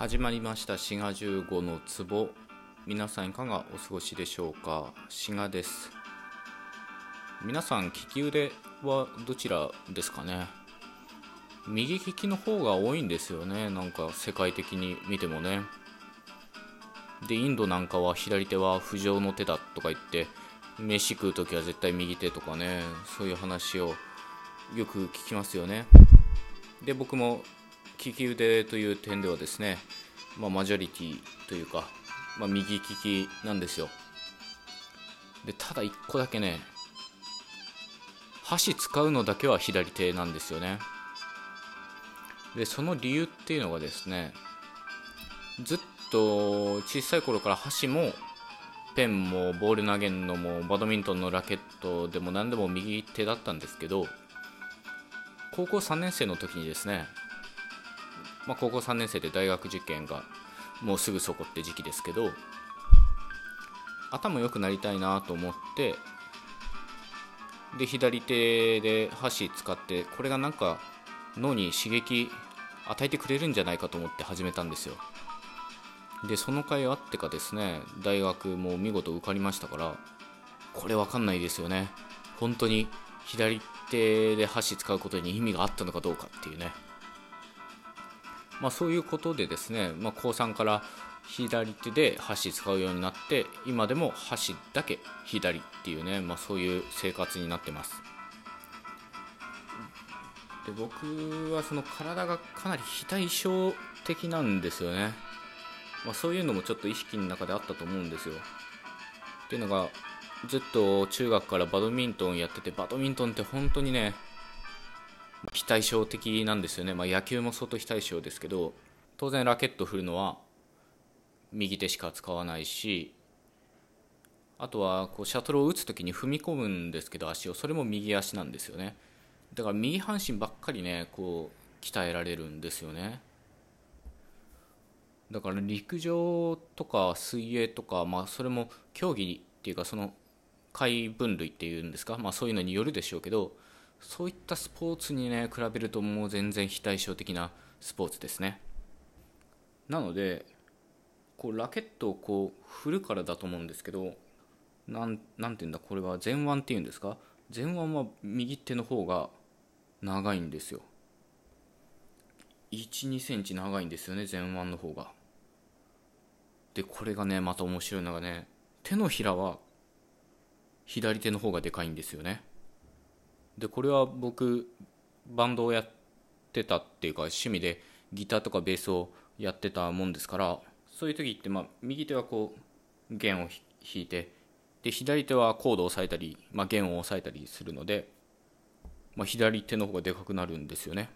始まりました。滋賀15の壺。皆さんいかがお過ごしでしょうか？滋賀です。皆さん利き腕はどちらですかね？右利きの方が多いんですよね。なんか世界的に見てもね。でインドなんかは左手は不浄の手だとか言って飯食う時は絶対右手とかね。そういう話をよく聞きますよね。で僕も利き腕という点ではですね、まあ、マジョリティというか、まあ、右利きなんですよ。でただ1個だけね箸使うのだけは左手なんですよね。でその理由っていうのがですねずっと小さい頃から箸もペンもボール投げるのもバドミントンのラケットでも何でも右手だったんですけど高校3年生の時にですね、まあ、高校3年生で大学受験がもうすぐそこって時期ですけど頭良くなりたいなと思ってで左手で箸使ってこれがなんか脳に刺激与えてくれるんじゃないかと思って始めたんですよ。でその回あってかですね大学も見事受かりましたからこれ分かんないですよね。本当に左手で箸使うことに意味があったのかどうかっていうね。まあそういうことでですね、まあ、高3から左手で箸使うようになって今でも箸だけ左っていうね、まあ、そういう生活になってます。で僕はその体がかなり非対称的なんですよね、まあ、そういうのもちょっと意識の中であったと思うんですよ。っていうのがずっと中学からバドミントンやっててバドミントンって本当にね非対称的なんですよね、まあ、野球も相当非対称ですけど当然ラケット振るのは右手しか使わないしあとはこうシャトルを打つ時に踏み込むんですけど足を。それも右足なんですよね。だから右半身ばっかりねこう鍛えられるんですよね。だから陸上とか水泳とか、まあ、それも競技っていうかその回分類っていうんですか、まあ、そういうのによるでしょうけどそういったスポーツにね比べるともう全然非対称的なスポーツですね。なのでこうラケットをこう振るからだと思うんですけどなんなんていうんだこれは前腕っていうんですか？前腕は右手の方が長いんですよ。1 2センチ長いんですよね前腕の方が。でこれがねまた面白いのがね手のひらは左手の方がでかいんですよね。でこれは僕バンドをやってたっていうか趣味でギターとかベースをやってたもんですからそういう時ってまあ右手はこう弦を弾いてで左手はコードを押さえたり、まあ、弦を押さえたりするので、まあ、左手の方がでかくなるんですよね。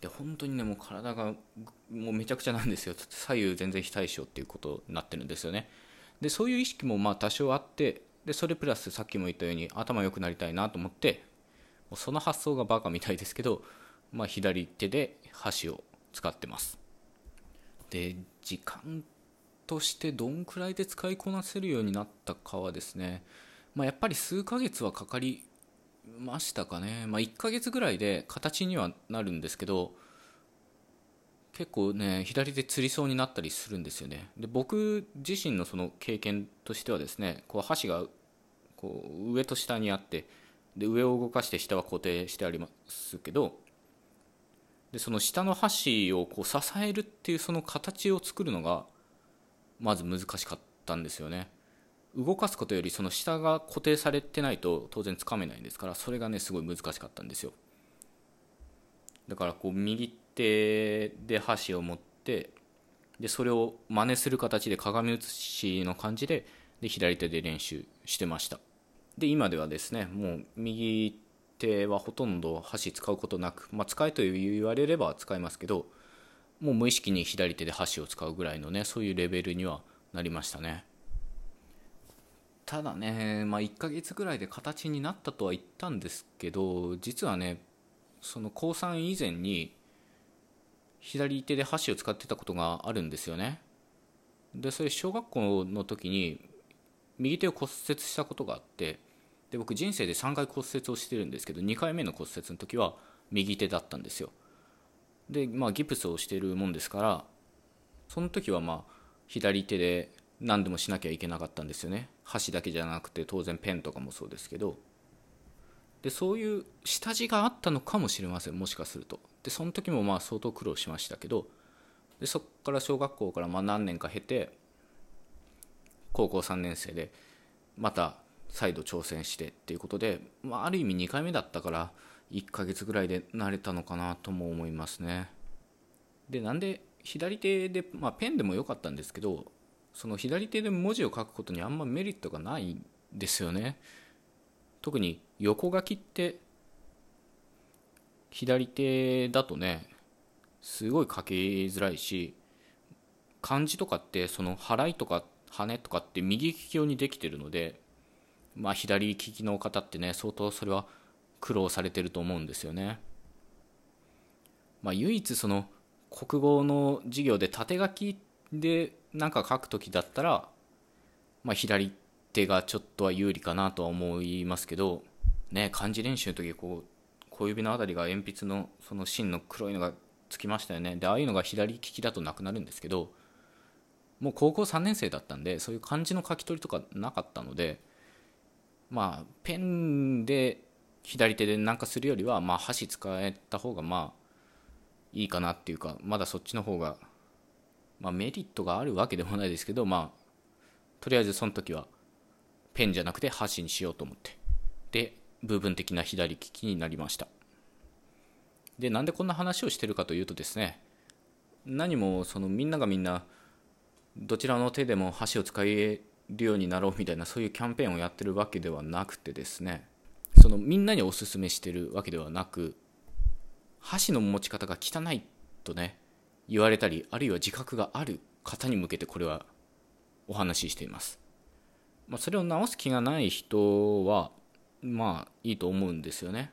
で本当にねもう体がもうめちゃくちゃなんですよ。左右全然非対称っていうことになってるんですよね。でそういう意識もまあ多少あってでそれプラスさっきも言ったように頭良くなりたいなと思ってその発想がバカみたいですけど、まあ、左手で箸を使ってます。で時間としてどんくらいで使いこなせるようになったかはですね、まあ、やっぱり数ヶ月はかかりましたかね、まあ、1ヶ月ぐらいで形にはなるんですけど結構ね左手つりそうになったりするんですよね。で僕自身のその経験としてはですねこう箸がこう上と下にあってで上を動かして下は固定してありますけどでその下の箸をこう支えるっていうその形を作るのがまず難しかったんですよね。動かすことよりその下が固定されてないと当然つかめないんですからそれがねすごい難しかったんですよ。だからこう右手で箸を持ってでそれを真似する形で鏡写しの感じでで左手で練習してました。で今ではですねもう右手はほとんど箸使うことなく、まあ、使えと言われれば使いますけどもう無意識に左手で箸を使うぐらいのねそういうレベルにはなりましたね。ただね、まあ、1ヶ月ぐらいで形になったとは言ったんですけど実はねその高3以前に左手で箸を使ってたことがあるんですよね。でそれ小学校の時に右手を骨折したことがあってで僕人生で3回骨折をしてるんですけど2回目の骨折の時は右手だったんですよ。でまあギプスをしてるもんですからその時はまあ左手で何でもしなきゃいけなかったんですよね。箸だけじゃなくて当然ペンとかもそうですけど。でそういう下地があったのかもしれませんもしかすると。でその時もまあ相当苦労しましたけど。でそこから小学校からま何年か経て高校3年生でまた再度挑戦してっていうことで、まあ、ある意味2回目だったから1ヶ月ぐらいで慣れたのかなとも思いますね。でなんで左手で、まあ、ペンでもよかったんですけどその左手で文字を書くことにあんまメリットがないんですよね。特に横書きって左手だとねすごい書きづらいし漢字とかってその払いとか羽とかって右利き用にできてるのでまあ左利きの方ってね相当それは苦労されてると思うんですよね。まあ唯一その国語の授業で縦書きで何か書く時だったらまあ左手がちょっとは有利かなとは思いますけどね漢字練習の時こう小指の辺りが鉛筆のその芯の黒いのがつきましたよね。でああいうのが左利きだとなくなるんですけどもう高校3年生だったんでそういう漢字の書き取りとかなかったのでまあペンで左手で何かするよりはまあ箸使えた方がまあいいかなっていうかまだそっちの方がまあメリットがあるわけでもないですけどまあとりあえずその時はペンじゃなくて箸にしようと思ってで部分的な左利きになりました。でなんでこんな話をしてるかというとですね何もそのみんながみんなどちらの手でも箸を使えるようになろうみたいなそういうキャンペーンをやってるわけではなくてですね。そのみんなにおすすめしてるわけではなく箸の持ち方が汚いとね言われたりあるいは自覚がある方に向けてこれはお話ししています、まあ、それを直す気がない人はまあいいと思うんですよね。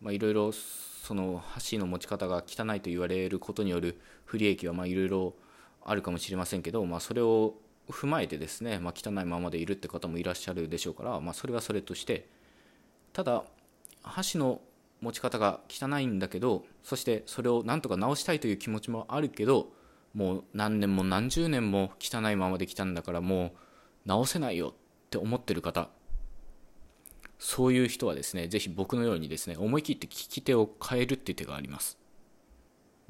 まあいろいろその箸の持ち方が汚いと言われることによる不利益はまあいろいろあるかもしれませんけど、まあ、それを踏まえてですね、まあ、汚いままでいるって方もいらっしゃるでしょうから、まあ、それはそれとしてただ箸の持ち方が汚いんだけどそしてそれをなんとか直したいという気持ちもあるけどもう何年も何十年も汚いままで来たんだからもう直せないよって思ってる方そういう人はですねぜひ僕のようにですね思い切って利き手を変えるっていう手があります。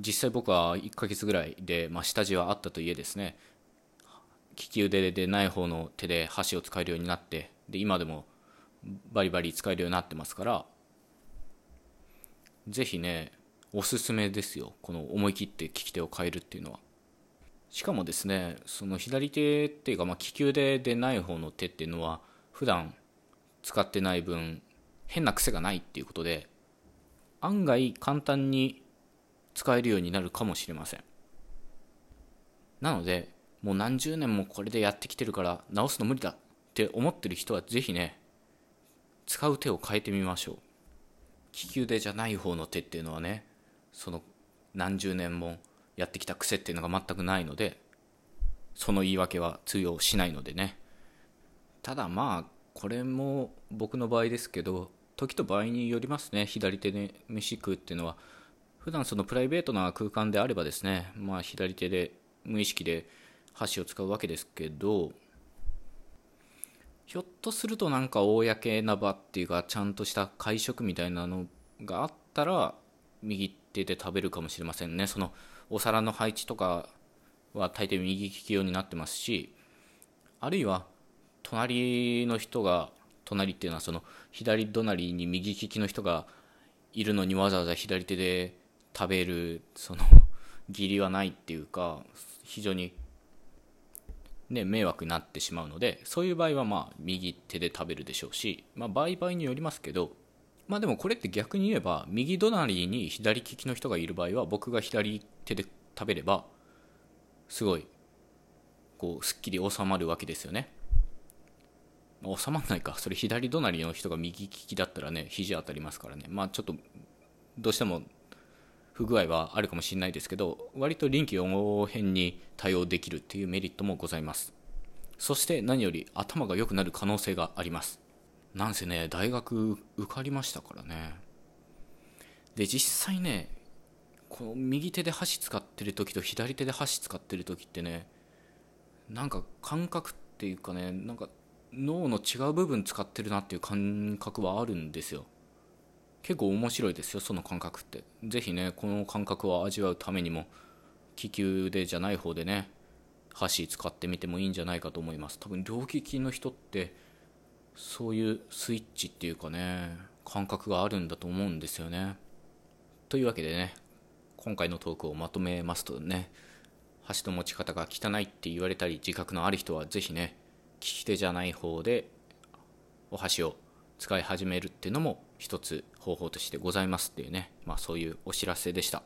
実際僕は1ヶ月ぐらいで、まあ、下地はあったといえですね。利き腕でない方の手で箸を使えるようになってで今でもバリバリ使えるようになってますからぜひねおすすめですよ。この思い切って利き手を変えるっていうのは。しかもですねその左手っていうか、まあ、利き腕でない方の手っていうのは普段使ってない分変な癖がないっていうことで案外簡単に使えるようになるかもしれません。なのでもう何十年もこれでやってきてるから直すの無理だって思ってる人はぜひね使う手を変えてみましょう。利き腕じゃない方の手っていうのはねその何十年もやってきた癖っていうのが全くないのでその言い訳は通用しないのでね。ただまあこれも僕の場合ですけど時と場合によりますね。左手で飯食うっていうのは普段そのプライベートな空間であればですね、まあ、左手で無意識で箸を使うわけですけどひょっとするとなんか公な場っていうかちゃんとした会食みたいなのがあったら右手で食べるかもしれませんね。そのお皿の配置とかは大抵右利き用になってますしあるいは隣の人が隣っていうのはその左隣に右利きの人がいるのにわざわざ左手で食べるその義理はないっていうか非常にね迷惑になってしまうのでそういう場合はまあ右手で食べるでしょうしまあ場合場合によりますけどまあでもこれって逆に言えば右隣に左利きの人がいる場合は僕が左手で食べればすごいこうすっきり収まるわけですよね。収まんないか。それ左隣の人が右利きだったらね肘当たりますからね。まあちょっとどうしても不具合はあるかもしれないですけど割と臨機応変に対応できるっていうメリットもございます。そして何より頭が良くなる可能性があります。なんせね大学受かりましたからね。で実際ねこの右手で箸使ってる時と左手で箸使ってる時ってねなんか感覚っていうかねなんか脳の違う部分使ってるなっていう感覚はあるんですよ。結構面白いですよその感覚って。是非ねこの感覚を味わうためにも利き腕じゃない方でね箸使ってみてもいいんじゃないかと思います。多分両利きの人ってそういうスイッチっていうかね感覚があるんだと思うんですよね。というわけでね今回のトークをまとめますとね箸の持ち方が汚いって言われたり自覚のある人は是非ね利き手じゃない方でお箸を使い始めるっていうのも一つ方法としてございますっていうね、まあ、そういうお知らせでした。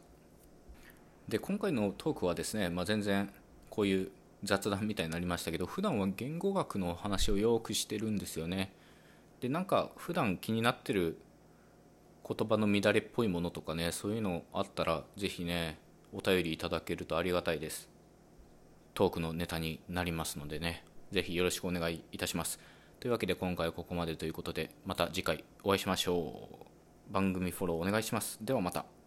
で今回のトークはですね、まあ、全然こういう雑談みたいになりましたけど普段は言語学の話をよくしてるんですよね。でなんか普段気になってる言葉の乱れっぽいものとかねそういうのあったら是非ねお便りいただけるとありがたいです。トークのネタになりますのでね是非よろしくお願いいたします。というわけで今回はここまでということでまた次回お会いしましょう。番組フォローお願いします。ではまた。